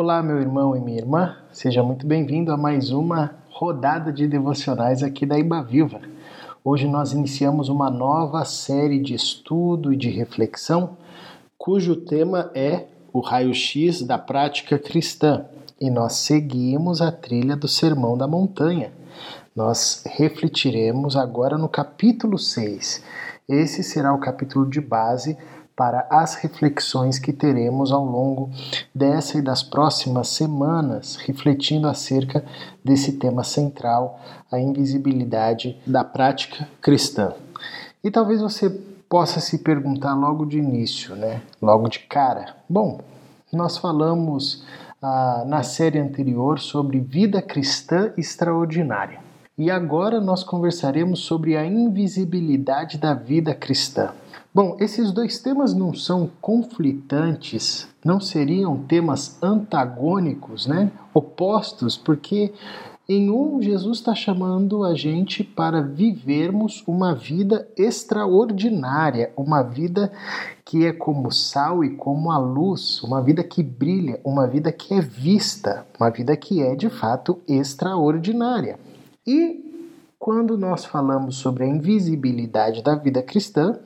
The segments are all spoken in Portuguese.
Olá, meu irmão e minha irmã, seja muito bem-vindo a mais uma rodada de devocionais aqui da Iba Viva. Hoje nós iniciamos uma nova série de estudo e de reflexão, cujo tema é o raio-x da prática cristã, e nós seguimos a trilha do Sermão da Montanha. Nós refletiremos agora no capítulo 6. Esse será o capítulo de base para as reflexões que teremos ao longo dessa e das próximas semanas, refletindo acerca desse tema central, a invisibilidade da prática cristã. E talvez você possa se perguntar logo de início, né? Logo de cara. Bom, nós falamos ah, na série anterior sobre vida cristã extraordinária. E agora nós conversaremos sobre a invisibilidade da vida cristã. Bom, esses dois temas não são conflitantes, não seriam temas antagônicos, né? opostos, porque em um, Jesus está chamando a gente para vivermos uma vida extraordinária, uma vida que é como sal e como a luz, uma vida que brilha, uma vida que é vista, uma vida que é de fato extraordinária. E quando nós falamos sobre a invisibilidade da vida cristã,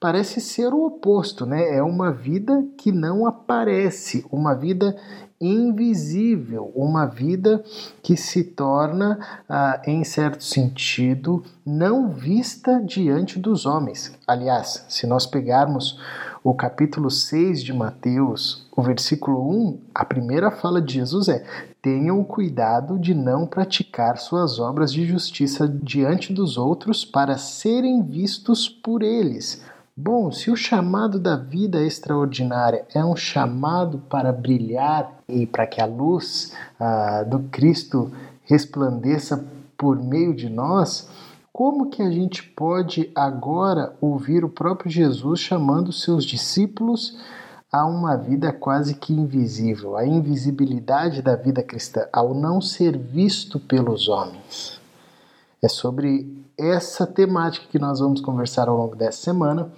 parece ser o oposto, né? É uma vida que não aparece, uma vida invisível, uma vida que se torna, ah, em certo sentido, não vista diante dos homens. Aliás, se nós pegarmos o capítulo 6 de Mateus, o versículo 1, a primeira fala de Jesus é: Tenham cuidado de não praticar suas obras de justiça diante dos outros para serem vistos por eles. Bom, se o chamado da vida extraordinária é um chamado para brilhar e para que a luz ah, do Cristo resplandeça por meio de nós, como que a gente pode agora ouvir o próprio Jesus chamando seus discípulos a uma vida quase que invisível, a invisibilidade da vida cristã, ao não ser visto pelos homens? É sobre essa temática que nós vamos conversar ao longo dessa semana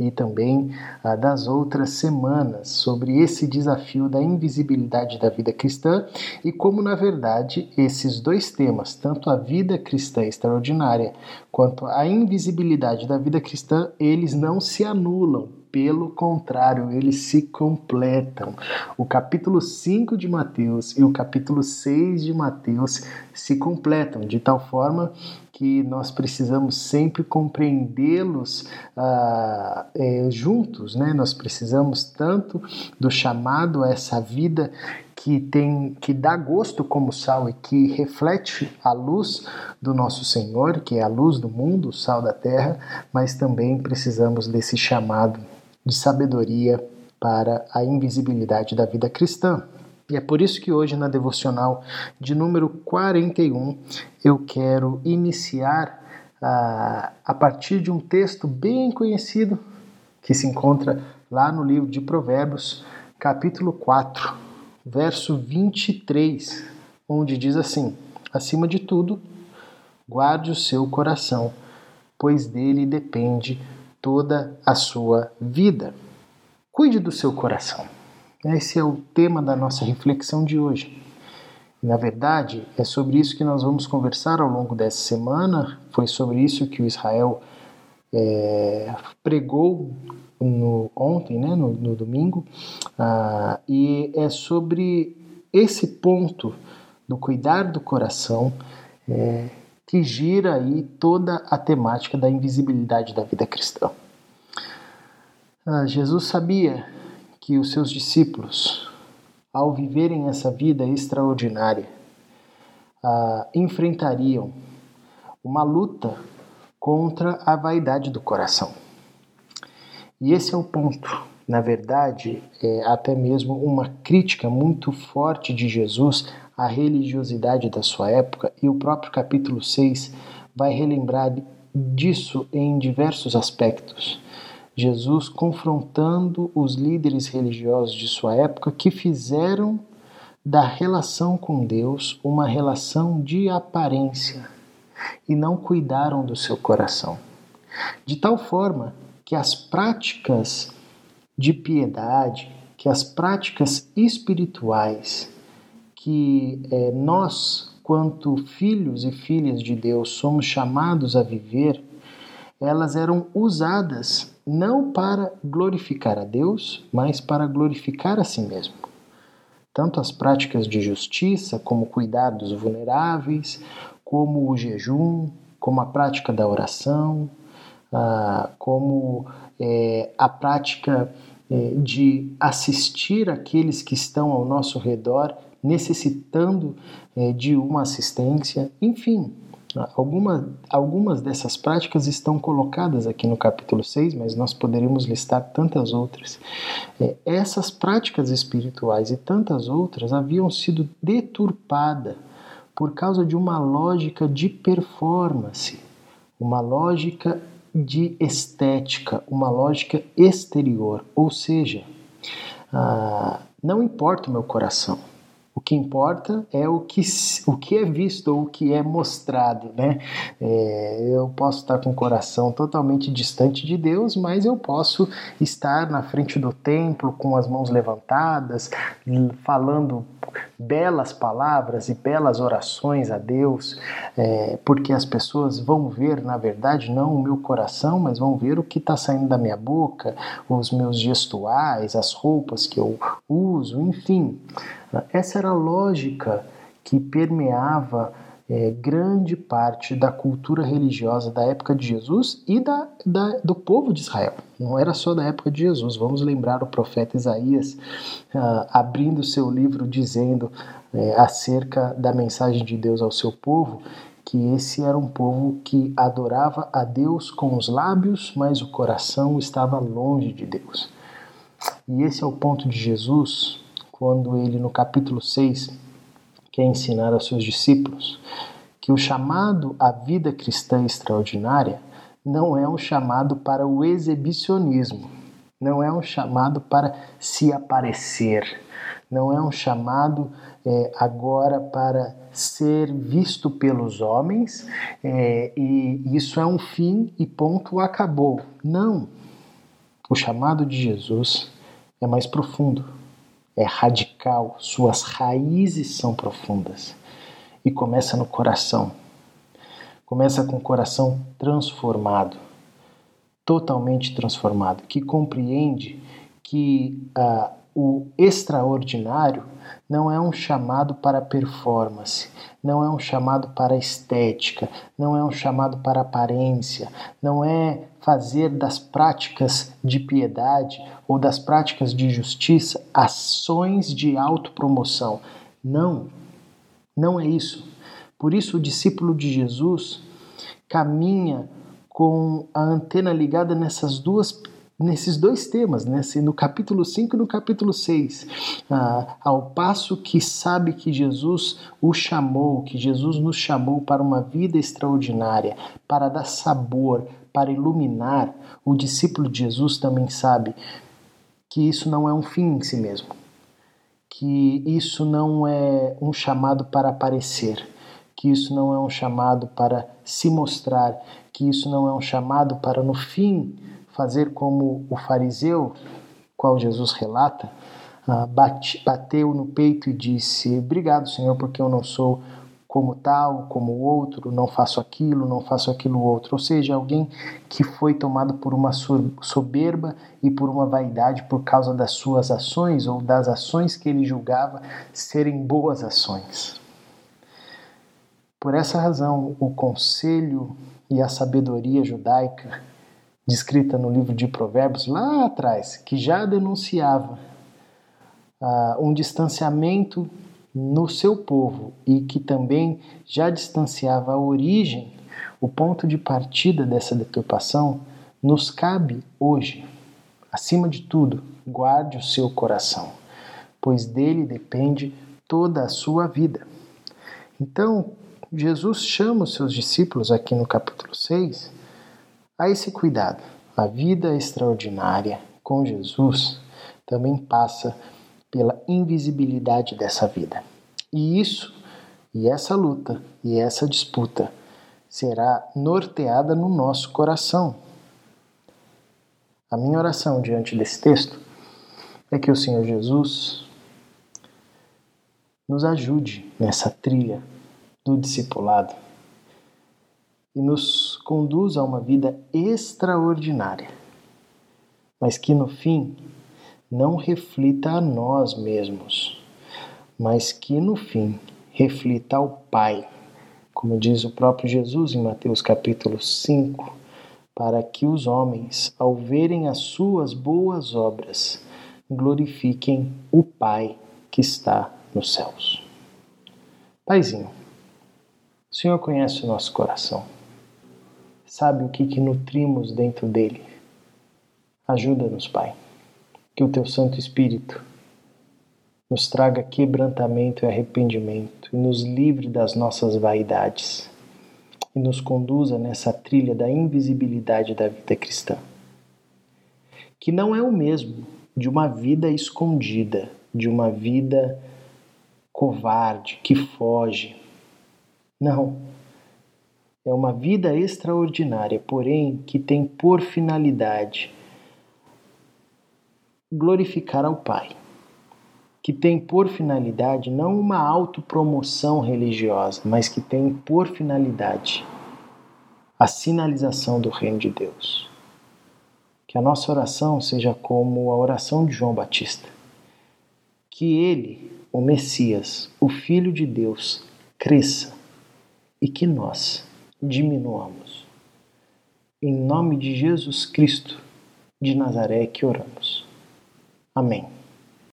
e também ah, das outras semanas sobre esse desafio da invisibilidade da vida cristã e como, na verdade, esses dois temas, tanto a vida cristã extraordinária quanto a invisibilidade da vida cristã, eles não se anulam, pelo contrário, eles se completam. O capítulo 5 de Mateus e o capítulo 6 de Mateus se completam de tal forma que nós precisamos sempre compreendê-los ah, é, juntos, né? Nós precisamos tanto do chamado a essa vida que tem que dá gosto como sal e que reflete a luz do nosso Senhor, que é a luz do mundo, o sal da terra, mas também precisamos desse chamado de sabedoria para a invisibilidade da vida cristã. E é por isso que hoje, na devocional de número 41, eu quero iniciar a, a partir de um texto bem conhecido que se encontra lá no livro de Provérbios, capítulo 4, verso 23, onde diz assim: Acima de tudo, guarde o seu coração, pois dele depende toda a sua vida. Cuide do seu coração. Esse é o tema da nossa reflexão de hoje. Na verdade, é sobre isso que nós vamos conversar ao longo dessa semana. Foi sobre isso que o Israel é, pregou no, ontem, né, no, no domingo, ah, e é sobre esse ponto do cuidar do coração é, que gira aí toda a temática da invisibilidade da vida cristã. Ah, Jesus sabia que os seus discípulos, ao viverem essa vida extraordinária, ah, enfrentariam uma luta contra a vaidade do coração. E esse é o ponto. Na verdade, é até mesmo uma crítica muito forte de Jesus à religiosidade da sua época, e o próprio capítulo 6 vai relembrar disso em diversos aspectos. Jesus confrontando os líderes religiosos de sua época que fizeram da relação com Deus uma relação de aparência e não cuidaram do seu coração. De tal forma que as práticas de piedade, que as práticas espirituais que é, nós, quanto filhos e filhas de Deus, somos chamados a viver, elas eram usadas não para glorificar a Deus, mas para glorificar a si mesmo. Tanto as práticas de justiça, como cuidar dos vulneráveis, como o jejum, como a prática da oração, ah, como é, a prática é, de assistir aqueles que estão ao nosso redor necessitando é, de uma assistência, enfim. Alguma, algumas dessas práticas estão colocadas aqui no capítulo 6, mas nós poderíamos listar tantas outras. É, essas práticas espirituais e tantas outras haviam sido deturpadas por causa de uma lógica de performance, uma lógica de estética, uma lógica exterior. Ou seja, ah, não importa o meu coração, que importa é o que, o que é visto ou o que é mostrado, né? É, eu posso estar com o coração totalmente distante de Deus, mas eu posso estar na frente do templo com as mãos levantadas, falando belas palavras e belas orações a Deus, é, porque as pessoas vão ver, na verdade, não o meu coração, mas vão ver o que está saindo da minha boca, os meus gestuais, as roupas que eu uso, enfim. Essa era a lógica que permeava é, grande parte da cultura religiosa da época de Jesus e da, da, do povo de Israel. Não era só da época de Jesus. Vamos lembrar o profeta Isaías uh, abrindo seu livro dizendo é, acerca da mensagem de Deus ao seu povo que esse era um povo que adorava a Deus com os lábios, mas o coração estava longe de Deus. E esse é o ponto de Jesus quando ele, no capítulo 6, quer ensinar aos seus discípulos que o chamado à vida cristã extraordinária não é um chamado para o exibicionismo, não é um chamado para se aparecer, não é um chamado é, agora para ser visto pelos homens é, e isso é um fim e ponto, acabou. Não. O chamado de Jesus é mais profundo é radical, suas raízes são profundas. E começa no coração. Começa com o coração transformado, totalmente transformado, que compreende que ah, o extraordinário não é um chamado para performance, não é um chamado para estética, não é um chamado para aparência, não é fazer das práticas de piedade ou das práticas de justiça ações de autopromoção. Não, não é isso. Por isso, o discípulo de Jesus caminha com a antena ligada nessas duas nesses dois temas, nesse, no capítulo 5 e no capítulo 6. Ah, ao passo que sabe que Jesus o chamou, que Jesus nos chamou para uma vida extraordinária, para dar sabor, para iluminar, o discípulo de Jesus também sabe que isso não é um fim em si mesmo, que isso não é um chamado para aparecer, que isso não é um chamado para se mostrar, que isso não é um chamado para no fim fazer como o fariseu, qual Jesus relata, ah, bate, bateu no peito e disse: Obrigado, Senhor, porque eu não sou como tal, como outro, não faço aquilo, não faço aquilo outro. Ou seja, alguém que foi tomado por uma soberba e por uma vaidade por causa das suas ações ou das ações que ele julgava serem boas ações. Por essa razão, o conselho e a sabedoria judaica descrita no livro de Provérbios lá atrás, que já denunciava uh, um distanciamento no seu povo e que também já distanciava a origem, o ponto de partida dessa deturpação, nos cabe hoje. Acima de tudo, guarde o seu coração, pois dele depende toda a sua vida. Então, Jesus chama os seus discípulos aqui no capítulo 6 a esse cuidado. A vida extraordinária com Jesus também passa pela invisibilidade dessa vida. E isso, e essa luta, e essa disputa será norteada no nosso coração. A minha oração diante desse texto é que o Senhor Jesus nos ajude nessa trilha do discipulado e nos conduza a uma vida extraordinária, mas que no fim não reflita a nós mesmos, mas que no fim reflita ao Pai, como diz o próprio Jesus em Mateus capítulo 5, para que os homens, ao verem as suas boas obras, glorifiquem o Pai que está nos céus. Paizinho, o Senhor conhece o nosso coração, sabe o que, que nutrimos dentro dele. Ajuda-nos, Pai, que o Teu Santo Espírito nos traga quebrantamento e arrependimento e nos livre das nossas vaidades e nos conduza nessa trilha da invisibilidade da vida cristã. Que não é o mesmo de uma vida escondida, de uma vida covarde, que foge. Não. É uma vida extraordinária, porém que tem por finalidade glorificar ao Pai que tem por finalidade não uma autopromoção religiosa, mas que tem por finalidade a sinalização do reino de Deus. Que a nossa oração seja como a oração de João Batista. Que ele, o Messias, o Filho de Deus, cresça e que nós diminuamos. Em nome de Jesus Cristo de Nazaré que oramos. Amém.